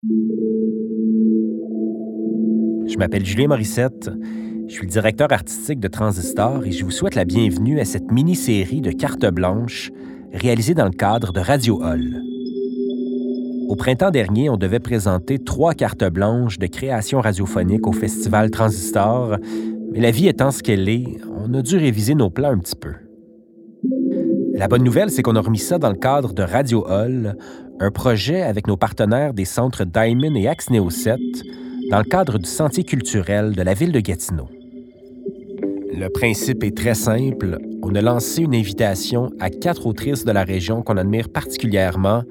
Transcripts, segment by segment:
Je m'appelle Julien Morissette. Je suis le directeur artistique de Transistor et je vous souhaite la bienvenue à cette mini-série de cartes blanches réalisée dans le cadre de Radio Hall. Au printemps dernier, on devait présenter trois cartes blanches de création radiophonique au festival Transistor, mais la vie étant ce qu'elle est, on a dû réviser nos plans un petit peu. La bonne nouvelle, c'est qu'on a remis ça dans le cadre de Radio Hall, un projet avec nos partenaires des centres Diamond et Axneo 7, dans le cadre du Sentier culturel de la ville de Gatineau. Le principe est très simple. On a lancé une invitation à quatre autrices de la région qu'on admire particulièrement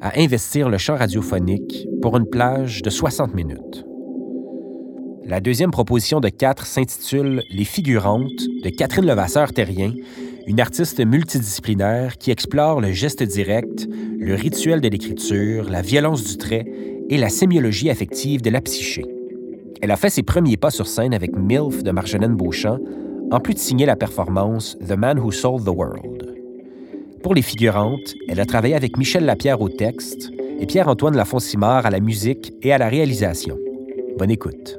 à investir le chant radiophonique pour une plage de 60 minutes. La deuxième proposition de quatre s'intitule Les figurantes de Catherine Levasseur-Terrien, une artiste multidisciplinaire qui explore le geste direct, le rituel de l'écriture, la violence du trait et la sémiologie affective de la psyché. Elle a fait ses premiers pas sur scène avec MILF de Marjolaine Beauchamp, en plus de signer la performance The Man Who Sold the World. Pour les figurantes, elle a travaillé avec Michel Lapierre au texte et Pierre-Antoine Lafoncimard à la musique et à la réalisation. Bonne écoute.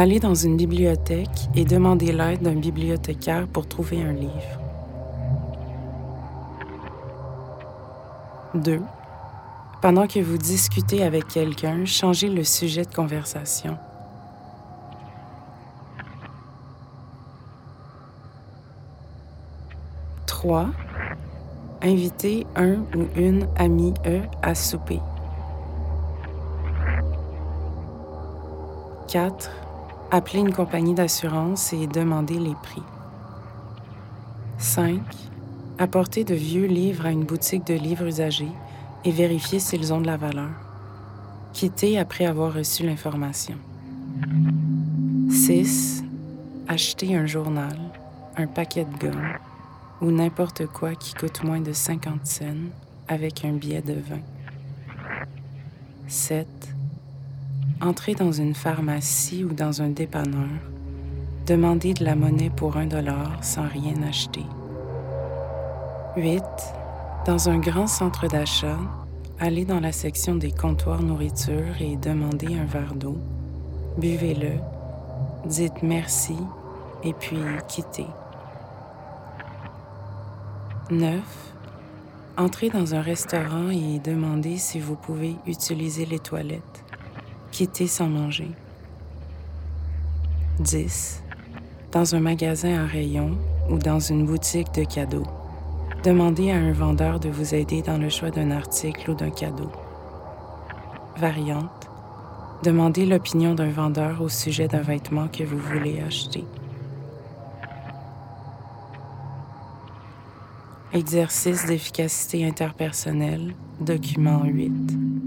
Aller dans une bibliothèque et demander l'aide d'un bibliothécaire pour trouver un livre. 2. Pendant que vous discutez avec quelqu'un, changez le sujet de conversation. 3. Invitez un ou une amie à souper. 4. Appelez une compagnie d'assurance et demandez les prix. 5. Apportez de vieux livres à une boutique de livres usagés et vérifiez s'ils ont de la valeur. Quittez après avoir reçu l'information. 6. Achetez un journal, un paquet de gomme ou n'importe quoi qui coûte moins de 50 cents avec un billet de vin. 7 Entrez dans une pharmacie ou dans un dépanneur. Demandez de la monnaie pour un dollar sans rien acheter. 8. Dans un grand centre d'achat, allez dans la section des comptoirs nourriture et demandez un verre d'eau. Buvez-le, dites merci et puis quittez. 9. Entrez dans un restaurant et demandez si vous pouvez utiliser les toilettes. Quittez sans manger. 10. Dans un magasin à rayon ou dans une boutique de cadeaux. Demandez à un vendeur de vous aider dans le choix d'un article ou d'un cadeau. Variante. Demandez l'opinion d'un vendeur au sujet d'un vêtement que vous voulez acheter. Exercice d'efficacité interpersonnelle, document 8.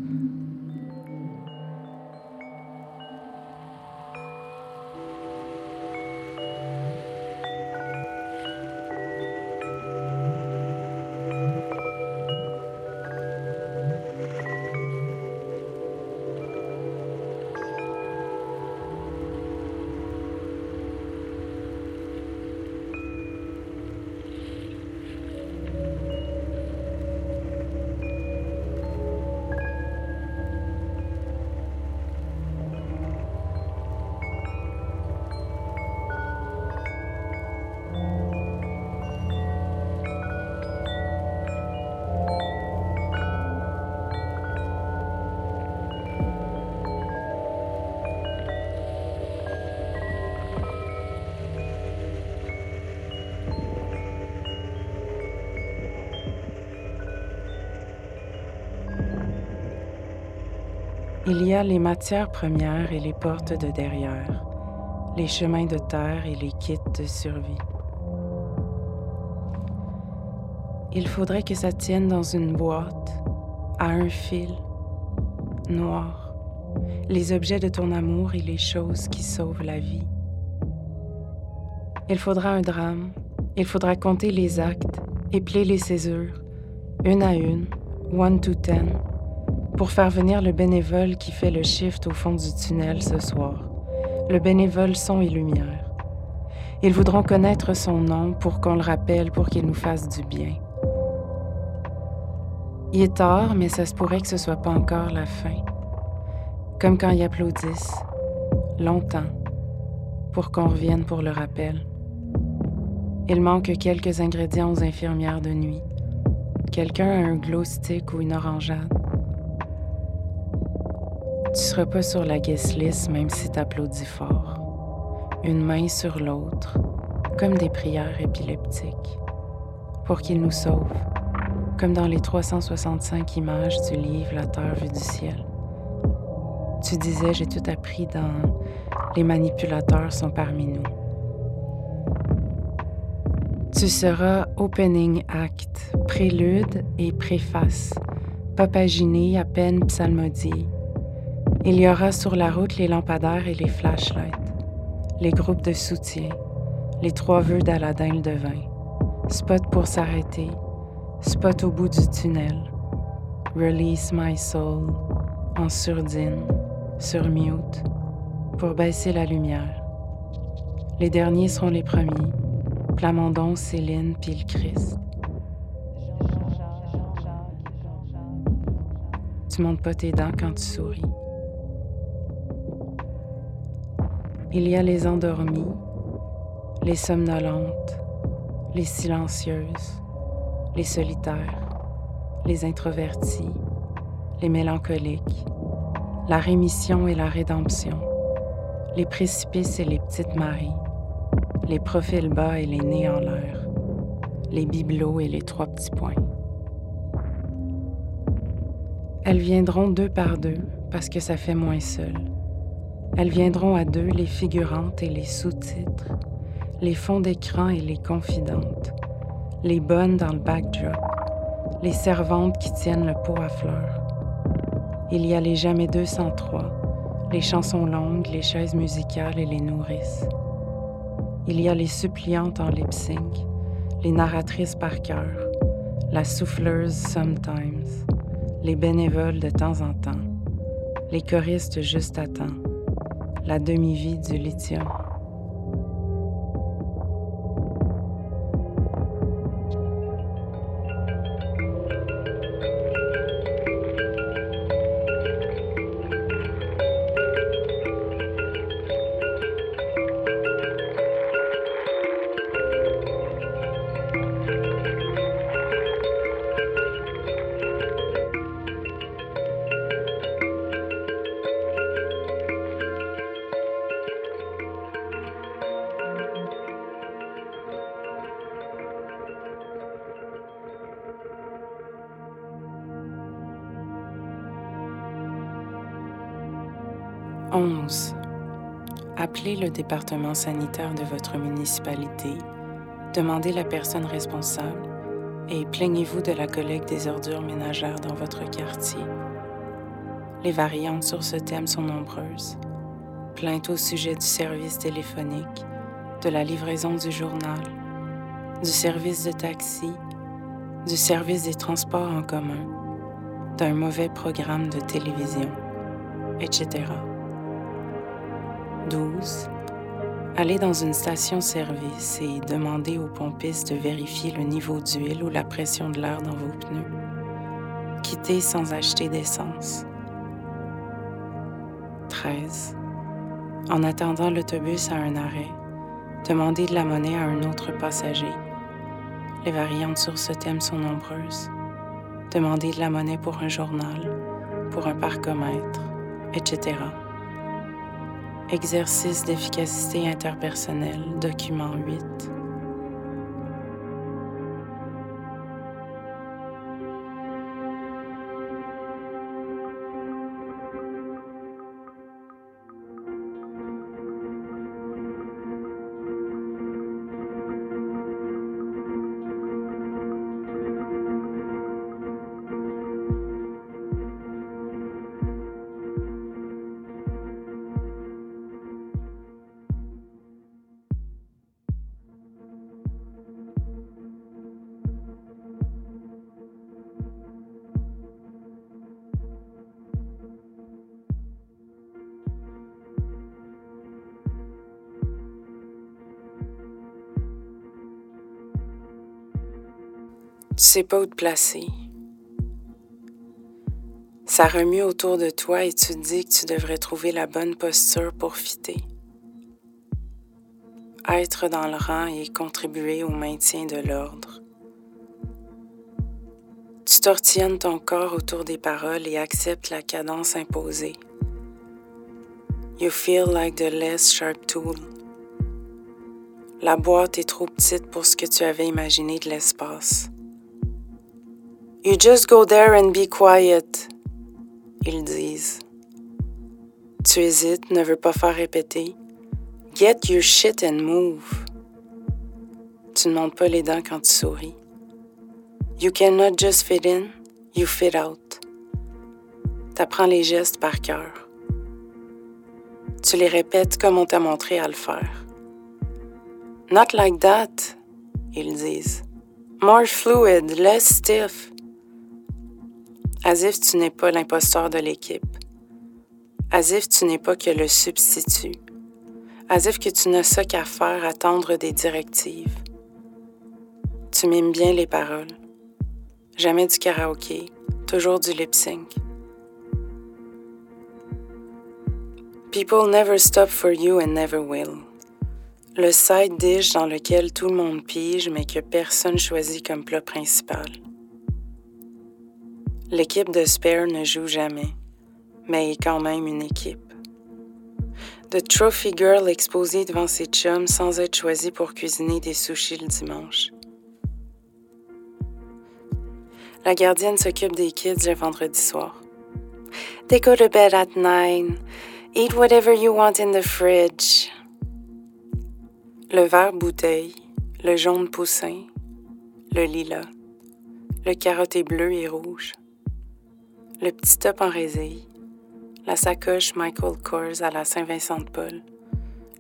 Il y a les matières premières et les portes de derrière, les chemins de terre et les kits de survie. Il faudrait que ça tienne dans une boîte, à un fil, noir, les objets de ton amour et les choses qui sauvent la vie. Il faudra un drame, il faudra compter les actes, épeler les césures, une à une, one to ten, pour faire venir le bénévole qui fait le shift au fond du tunnel ce soir, le bénévole son et lumière. Ils voudront connaître son nom pour qu'on le rappelle pour qu'il nous fasse du bien. Il est tard, mais ça se pourrait que ce soit pas encore la fin. Comme quand ils applaudissent, longtemps, pour qu'on revienne pour le rappel. Il manque quelques ingrédients aux infirmières de nuit. Quelqu'un a un glow stick ou une orangeade. Tu seras pas sur la guest list même si t'applaudis fort. Une main sur l'autre, comme des prières épileptiques. Pour qu'il nous sauve, comme dans les 365 images du livre La Terre vue du ciel. Tu disais, j'ai tout appris dans Les manipulateurs sont parmi nous. Tu seras opening act, prélude et préface, papaginé à peine psalmodié, il y aura sur la route les lampadaires et les flashlights, les groupes de soutien, les trois vœux d'Aladin le devin, spot pour s'arrêter, spot au bout du tunnel, release my soul, en surdine, sur mute, pour baisser la lumière. Les derniers seront les premiers, Plamondon, Céline, puis Christ. Tu montes pas tes dents quand tu souris. Il y a les endormies, les somnolentes, les silencieuses, les solitaires, les introvertis, les mélancoliques, la rémission et la rédemption, les précipices et les petites maries, les profils bas et les nez en l'air, les bibelots et les trois petits points. Elles viendront deux par deux parce que ça fait moins seul. Elles viendront à deux les figurantes et les sous-titres, les fonds d'écran et les confidentes, les bonnes dans le backdrop, les servantes qui tiennent le pot à fleurs. Il y a les jamais 203, les chansons longues, les chaises musicales et les nourrices. Il y a les suppliantes en lip sync, les narratrices par cœur, la souffleuse sometimes, les bénévoles de temps en temps, les choristes juste à temps la demi-vie du lithium. 11. Appelez le département sanitaire de votre municipalité, demandez la personne responsable et plaignez-vous de la collecte des ordures ménagères dans votre quartier. Les variantes sur ce thème sont nombreuses. Plainte au sujet du service téléphonique, de la livraison du journal, du service de taxi, du service des transports en commun, d'un mauvais programme de télévision, etc. 12. Allez dans une station-service et demandez aux pompistes de vérifier le niveau d'huile ou la pression de l'air dans vos pneus. Quittez sans acheter d'essence. 13. En attendant l'autobus à un arrêt, demandez de la monnaie à un autre passager. Les variantes sur ce thème sont nombreuses. Demandez de la monnaie pour un journal, pour un parcomètre, etc. Exercice d'efficacité interpersonnelle, document 8. Tu sais pas où te placer. Ça remue autour de toi et tu dis que tu devrais trouver la bonne posture pour fitter. Être dans le rang et contribuer au maintien de l'ordre. Tu tortillonnes ton corps autour des paroles et acceptes la cadence imposée. You feel like the less sharp tool. La boîte est trop petite pour ce que tu avais imaginé de l'espace. You just go there and be quiet, ils disent. Tu hésites, ne veux pas faire répéter. Get your shit and move. Tu ne montes pas les dents quand tu souris. You cannot just fit in, you fit out. T'apprends les gestes par cœur. Tu les répètes comme on t'a montré à le faire. Not like that, ils disent. More fluid, less stiff as if tu n'es pas l'imposteur de l'équipe, as if tu n'es pas que le substitut, as if que tu n'as ça qu'à faire, attendre des directives. Tu mimes bien les paroles. Jamais du karaoké, toujours du lip sync. People never stop for you and never will. Le side dish dans lequel tout le monde pige mais que personne choisit comme plat principal. L'équipe de Spare ne joue jamais, mais est quand même une équipe. The Trophy Girl exposée devant ses chums sans être choisie pour cuisiner des sushis le dimanche. La gardienne s'occupe des kids le vendredi soir. They go to bed at nine. Eat whatever you want in the fridge. Le vert bouteille, le jaune poussin, le lilas, le carotté bleu et rouge le petit top en résille, la sacoche Michael Kors à la Saint-Vincent de Paul,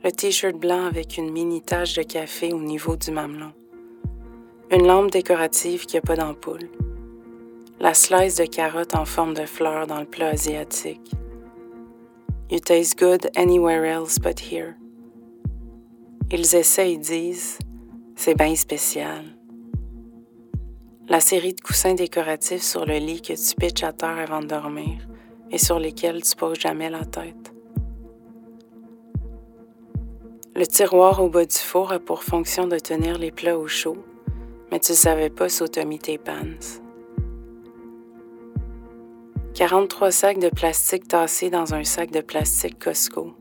le t-shirt blanc avec une mini tache de café au niveau du mamelon, une lampe décorative qui n'a pas d'ampoule, la slice de carotte en forme de fleur dans le plat asiatique. You taste good anywhere else but here. Ils essaient et disent, c'est bien spécial la série de coussins décoratifs sur le lit que tu pitches à terre avant de dormir et sur lesquels tu poses jamais la tête. Le tiroir au bas du four a pour fonction de tenir les plats au chaud, mais tu ne savais pas sous mis tes pants. 43 sacs de plastique tassés dans un sac de plastique Costco.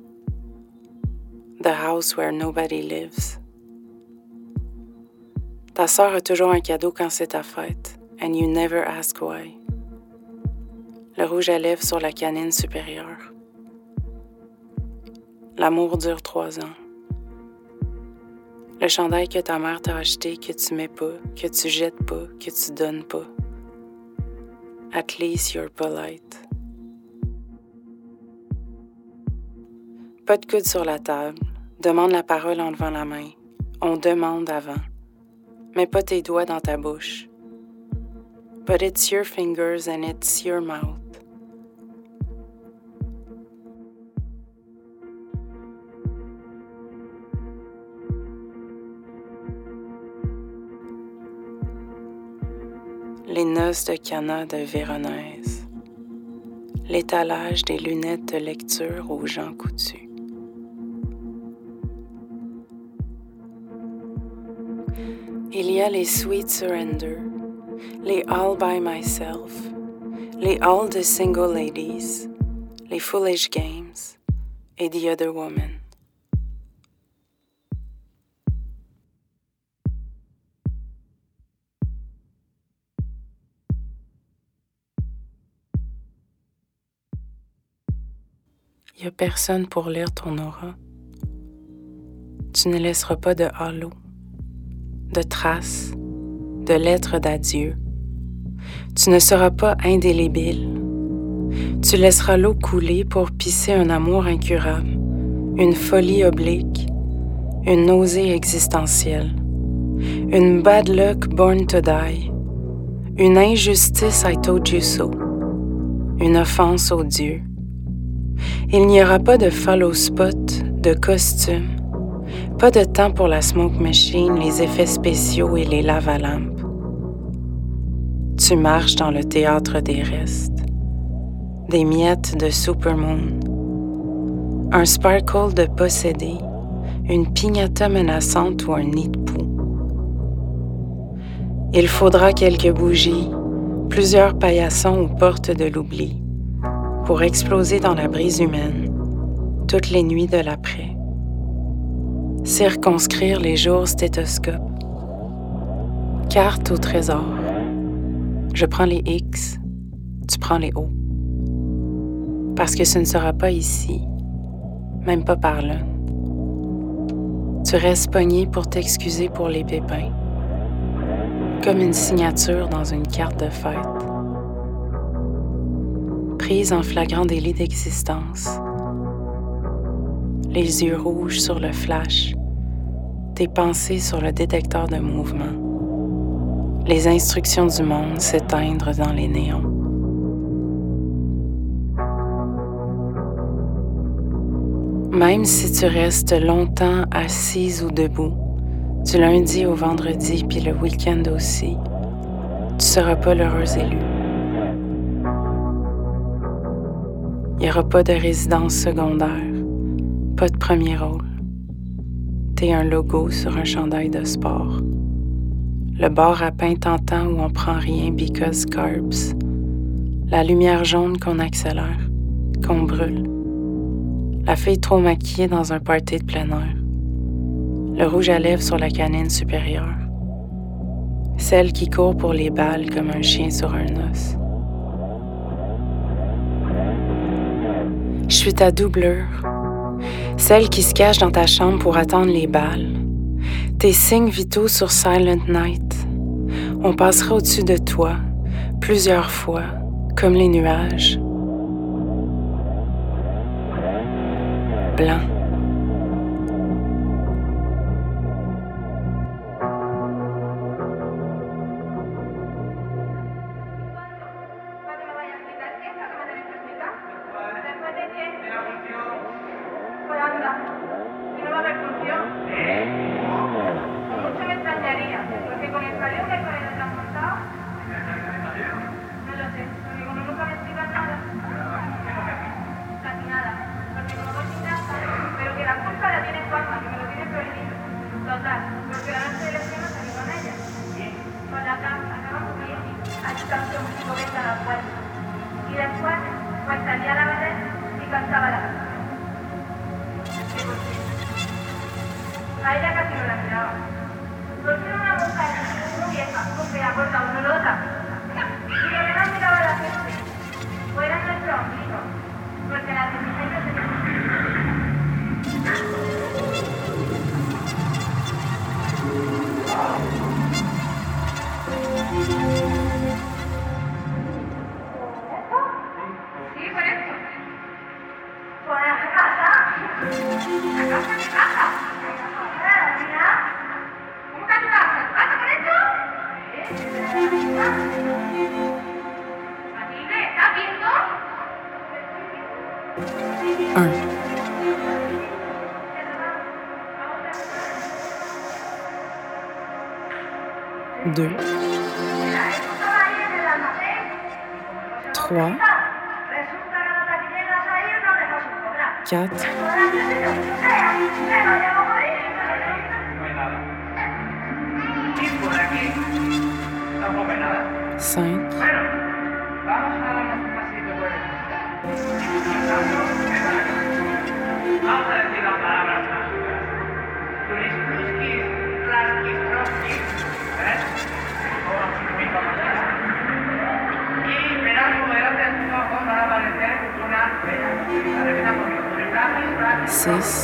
The house where nobody lives. Ta sœur a toujours un cadeau quand c'est ta fête, and you never ask why. Le rouge à lèvres sur la canine supérieure. L'amour dure trois ans. Le chandail que ta mère t'a acheté, que tu mets pas, que tu jettes pas, que tu donnes pas. At least you're polite. Pas de coude sur la table. Demande la parole en levant la main. On demande avant. Mets pas tes doigts dans ta bouche. But it's your fingers and it's your mouth. les noces de Cana de Véronèse, l'étalage des lunettes de lecture aux gens coutus. Les Sweet Surrender, les All by Myself, les All the Single Ladies, les Foolish Games et The Other Woman. Il n'y a personne pour lire ton aura. Tu ne laisseras pas de halo, de traces, de lettres d'adieu. Tu ne seras pas indélébile. Tu laisseras l'eau couler pour pisser un amour incurable, une folie oblique, une nausée existentielle, une bad luck born to die, une injustice I told you so, une offense aux dieux il n'y aura pas de follow spot, de costume, pas de temps pour la smoke machine, les effets spéciaux et les lavalampes. Tu marches dans le théâtre des restes, des miettes de supermoon, un sparkle de possédé, une pignata menaçante ou un nid de poux. Il faudra quelques bougies, plusieurs paillassons aux portes de l'oubli pour exploser dans la brise humaine toutes les nuits de l'après. Circonscrire les jours stéthoscope. Carte au trésor. Je prends les X, tu prends les O. Parce que ce ne sera pas ici, même pas par là. Tu restes pogné pour t'excuser pour les pépins, comme une signature dans une carte de fête prise en flagrant délit d'existence. Les yeux rouges sur le flash, tes pensées sur le détecteur de mouvement, les instructions du monde s'éteindre dans les néons. Même si tu restes longtemps assise ou debout, du lundi au vendredi puis le week-end aussi, tu seras pas l'heureux élu. Il n'y aura pas de résidence secondaire, pas de premier rôle. T'es un logo sur un chandail de sport. Le bar à pain tentant où on prend rien because carbs. La lumière jaune qu'on accélère, qu'on brûle. La fille trop maquillée dans un party de plein air. Le rouge à lèvres sur la canine supérieure. Celle qui court pour les balles comme un chien sur un os. Je suis ta doublure, celle qui se cache dans ta chambre pour attendre les balles. Tes signes vitaux sur Silent Night. On passera au-dessus de toi plusieurs fois, comme les nuages. Blanc. 2, 3, 4, places.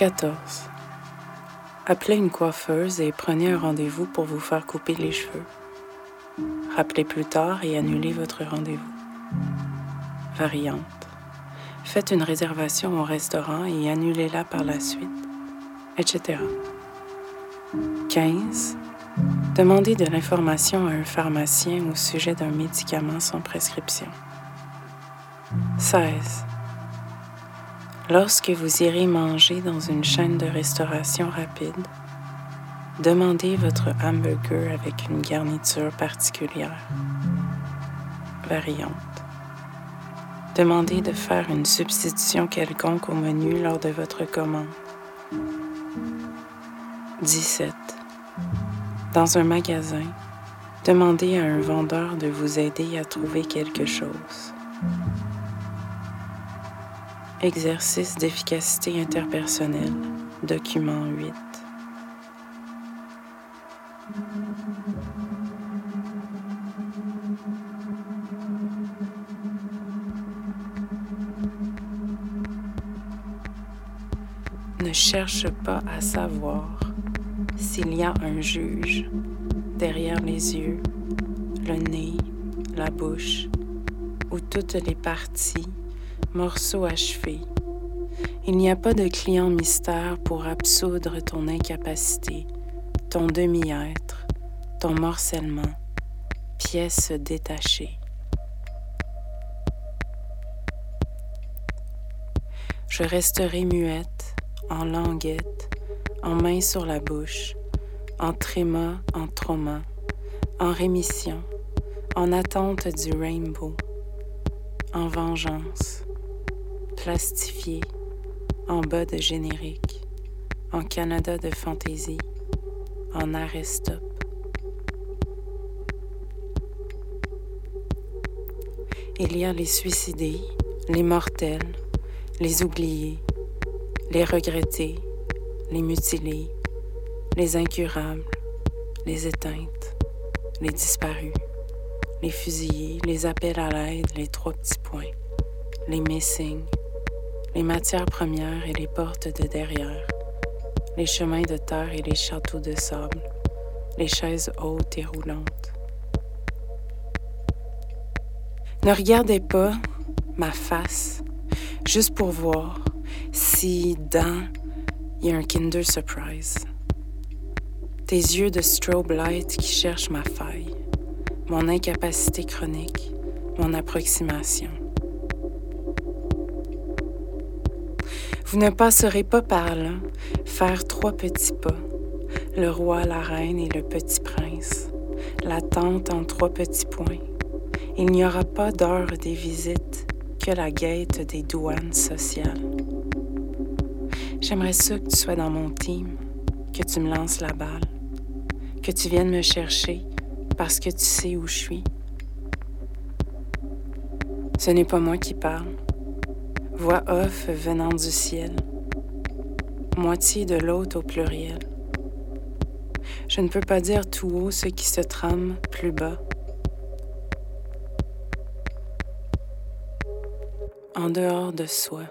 14. Appelez une coiffeuse et prenez un rendez-vous pour vous faire couper les cheveux. Rappelez plus tard et annulez votre rendez-vous. Variante. Faites une réservation au restaurant et annulez-la par la suite, etc. 15. Demandez de l'information à un pharmacien au sujet d'un médicament sans prescription. 16. Lorsque vous irez manger dans une chaîne de restauration rapide, demandez votre hamburger avec une garniture particulière. Variante. Demandez de faire une substitution quelconque au menu lors de votre commande. 17. Dans un magasin, demandez à un vendeur de vous aider à trouver quelque chose. Exercice d'efficacité interpersonnelle, document 8. Ne cherche pas à savoir s'il y a un juge derrière les yeux, le nez, la bouche ou toutes les parties, morceaux achevés. Il n'y a pas de client mystère pour absoudre ton incapacité, ton demi-être, ton morcellement, pièce détachée. Je resterai muette, en languette, en main sur la bouche, en tréma, en trauma, en rémission, en attente du rainbow, en vengeance, plastifié, en bas de générique, en Canada de fantaisie, en arrêt. Il y a les suicidés, les mortels, les oubliés, les regrettés, les mutilés, les incurables, les éteintes, les disparus, les fusillés, les appels à l'aide, les trois petits points, les missing, les matières premières et les portes de derrière, les chemins de terre et les châteaux de sable, les chaises hautes et roulantes. Ne regardez pas ma face juste pour voir si dans il y a un Kinder Surprise. Tes yeux de strobe light qui cherchent ma faille, mon incapacité chronique, mon approximation. Vous ne passerez pas par là, faire trois petits pas, le roi, la reine et le petit prince, l'attente en trois petits points. Il n'y aura pas d'heure des visites que la guette des douanes sociales. J'aimerais ça que tu sois dans mon team, que tu me lances la balle, que tu viennes me chercher parce que tu sais où je suis. Ce n'est pas moi qui parle. Voix off venant du ciel. Moitié de l'autre au pluriel. Je ne peux pas dire tout haut ce qui se trame plus bas. En dehors de soi.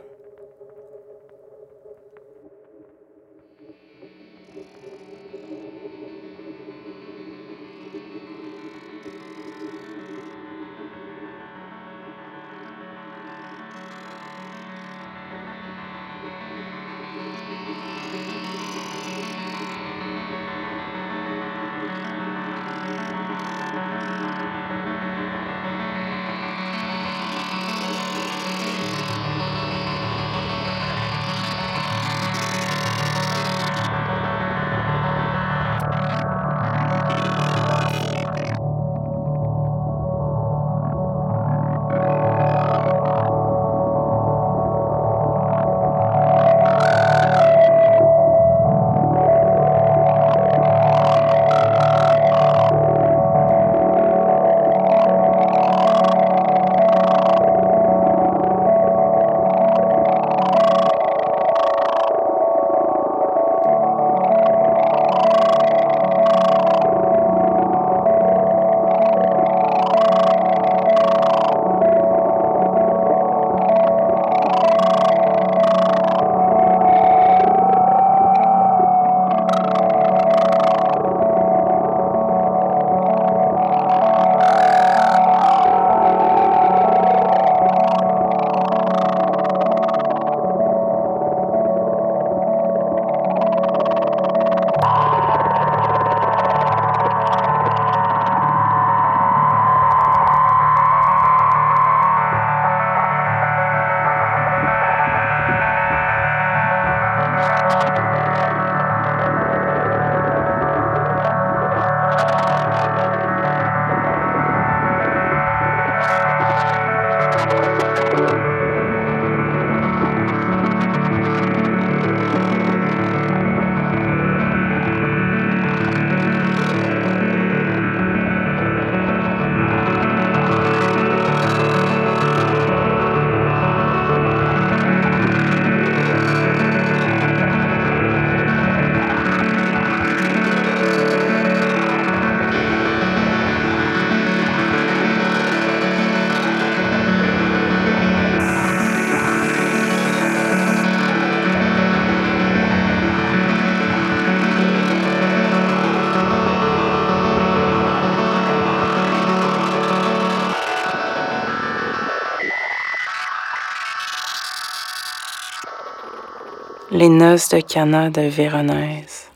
Les noces de Cana de Véronèse.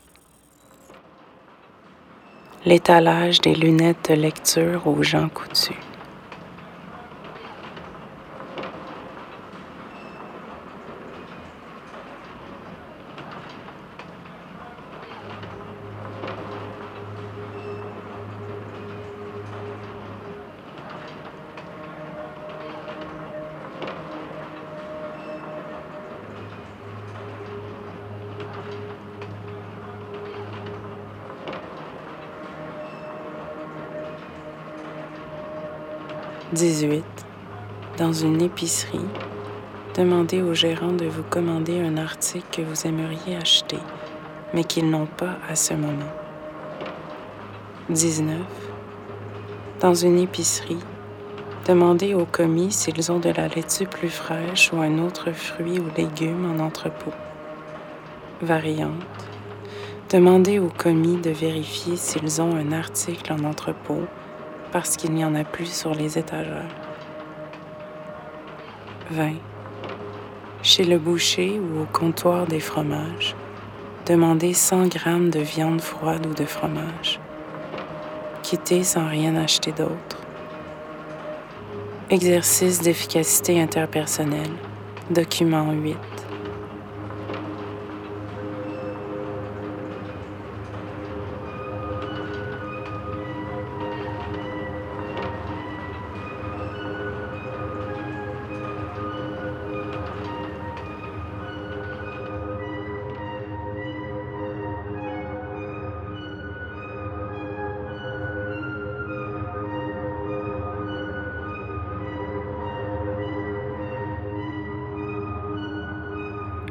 L'étalage des lunettes de lecture aux gens coutus. 18. Dans une épicerie, demandez au gérant de vous commander un article que vous aimeriez acheter, mais qu'ils n'ont pas à ce moment. 19. Dans une épicerie, demandez aux commis s'ils ont de la laitue plus fraîche ou un autre fruit ou légume en entrepôt. Variante. Demandez aux commis de vérifier s'ils ont un article en entrepôt parce qu'il n'y en a plus sur les étagères. 20. Chez le boucher ou au comptoir des fromages, demandez 100 g de viande froide ou de fromage. Quittez sans rien acheter d'autre. Exercice d'efficacité interpersonnelle. Document 8.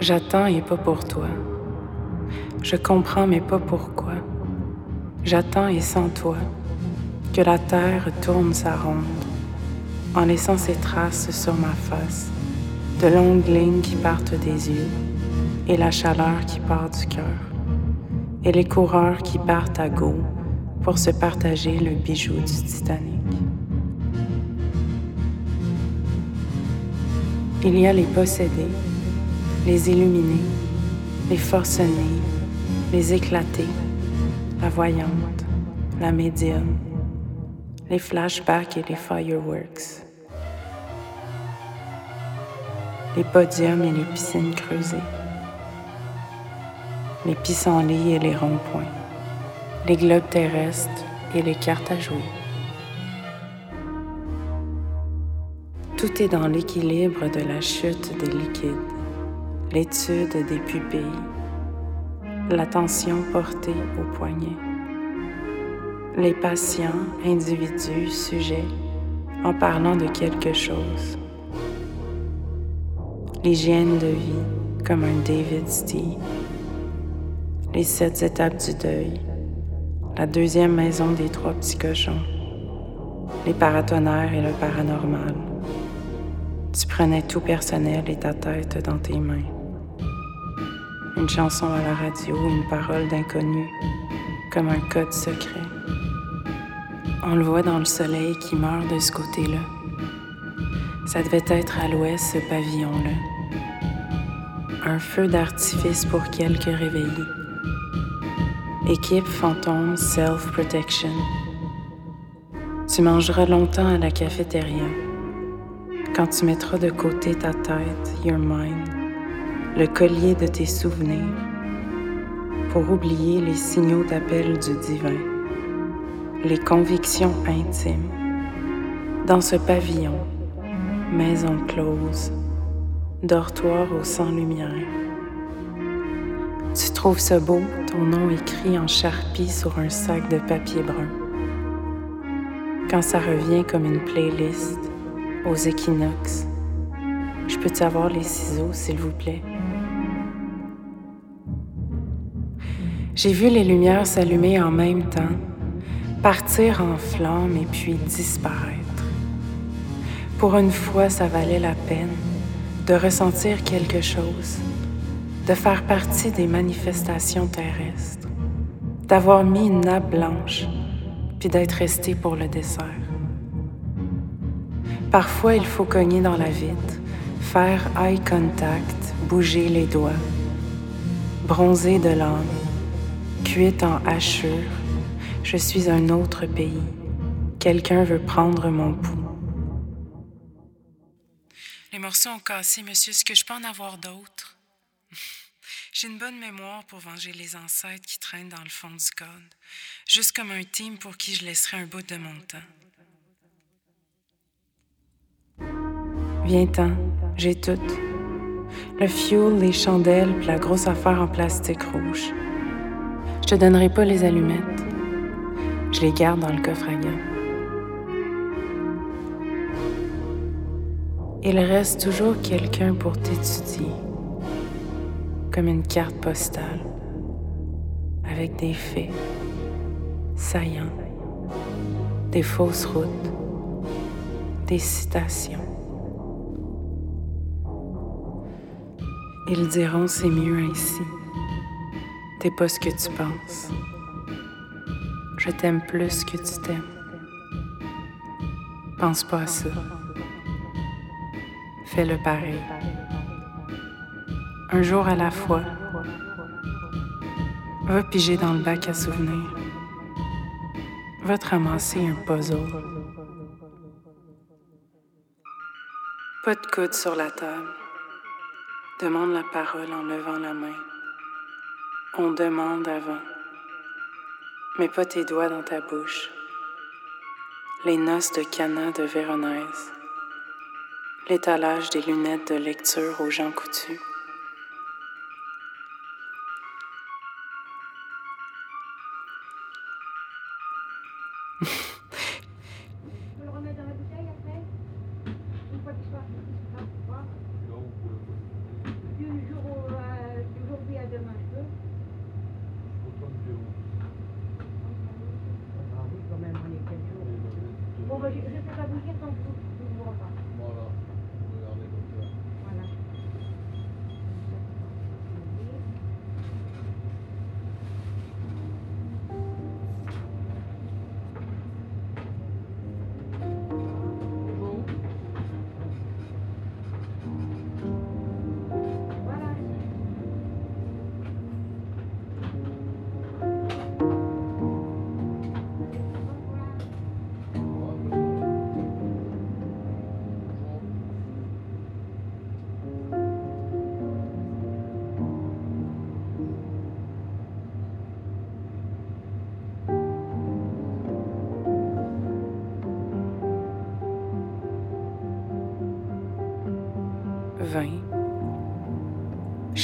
J'attends et pas pour toi. Je comprends mais pas pourquoi. J'attends et sans toi que la terre tourne sa ronde en laissant ses traces sur ma face, de longues lignes qui partent des yeux et la chaleur qui part du cœur et les coureurs qui partent à go pour se partager le bijou du Titanic. Il y a les possédés les illuminés, les forcenés, les éclatés, la voyante, la médium, les flashbacks et les fireworks, les podiums et les piscines creusées, les pissenlits et les ronds-points, les globes terrestres et les cartes à jouer. Tout est dans l'équilibre de la chute des liquides l'étude des pupilles, l'attention portée au poignet, les patients, individus, sujets, en parlant de quelque chose, l'hygiène de vie comme un David Steve, les sept étapes du deuil, la deuxième maison des trois petits cochons, les paratonnerres et le paranormal. Tu prenais tout personnel et ta tête dans tes mains une chanson à la radio, une parole d'inconnu, comme un code secret. On le voit dans le soleil qui meurt de ce côté-là. Ça devait être à l'ouest, ce pavillon-là. Un feu d'artifice pour quelques réveillés. Équipe fantôme self-protection. Tu mangeras longtemps à la cafétéria. Quand tu mettras de côté ta tête, your mind, le collier de tes souvenirs, pour oublier les signaux d'appel du divin, les convictions intimes. Dans ce pavillon, maison close, dortoir au sans lumière. Tu trouves ce beau, ton nom écrit en charpie sur un sac de papier brun. Quand ça revient comme une playlist aux équinoxes, je peux-tu avoir les ciseaux, s'il vous plaît? J'ai vu les lumières s'allumer en même temps, partir en flammes et puis disparaître. Pour une fois, ça valait la peine de ressentir quelque chose, de faire partie des manifestations terrestres, d'avoir mis une nappe blanche, puis d'être resté pour le dessert. Parfois, il faut cogner dans la vitre, faire eye contact, bouger les doigts, bronzer de l'âme Cuite en hachure, je suis un autre pays. Quelqu'un veut prendre mon pouls. Les morceaux ont cassé, monsieur. Est-ce que je peux en avoir d'autres? J'ai une bonne mémoire pour venger les ancêtres qui traînent dans le fond du code, juste comme un team pour qui je laisserai un bout de mon temps. Viens-t'en, j'ai tout. Le fuel, les chandelles, puis la grosse affaire en plastique rouge. Je te donnerai pas les allumettes. Je les garde dans le coffre à gants. Il reste toujours quelqu'un pour t'étudier, comme une carte postale, avec des faits saillants, des fausses routes, des citations. Ils diront c'est mieux ainsi. T'es pas ce que tu penses. Je t'aime plus que tu t'aimes. Pense pas à ça. Fais-le pareil. Un jour à la fois. Va piger dans le bac à souvenirs. Va te ramasser un puzzle. Pas de coude sur la table. Demande la parole en levant la main. On demande avant. Mets pas tes doigts dans ta bouche. Les noces de Cana de Véronèse. L'étalage des lunettes de lecture aux gens coutus.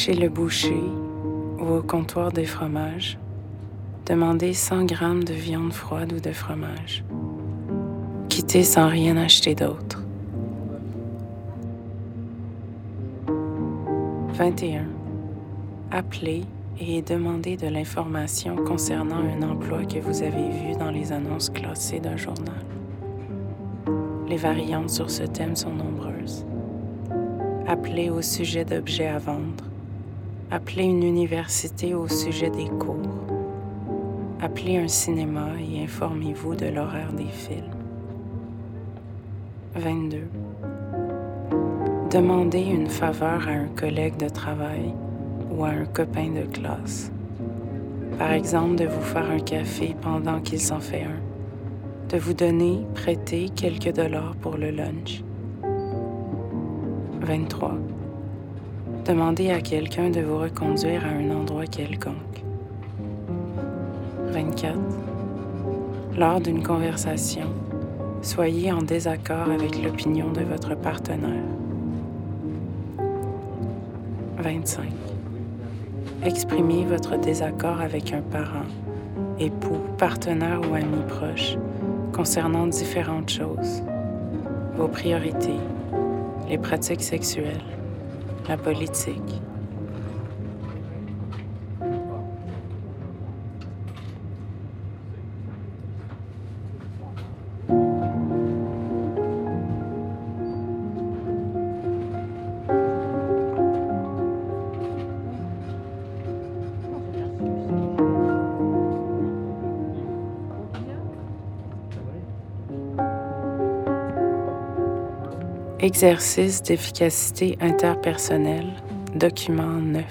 Chez le boucher ou au comptoir des fromages, demandez 100 grammes de viande froide ou de fromage. Quittez sans rien acheter d'autre. 21. Appelez et demandez de l'information concernant un emploi que vous avez vu dans les annonces classées d'un journal. Les variantes sur ce thème sont nombreuses. Appelez au sujet d'objets à vendre. Appelez une université au sujet des cours. Appelez un cinéma et informez-vous de l'horaire des films. 22. Demandez une faveur à un collègue de travail ou à un copain de classe. Par exemple, de vous faire un café pendant qu'il s'en fait un. De vous donner, prêter quelques dollars pour le lunch 23. Demandez à quelqu'un de vous reconduire à un endroit quelconque. 24. Lors d'une conversation, soyez en désaccord avec l'opinion de votre partenaire. 25. Exprimez votre désaccord avec un parent, époux, partenaire ou ami proche concernant différentes choses, vos priorités, les pratiques sexuelles, la politique. Exercice d'efficacité interpersonnelle, document 9.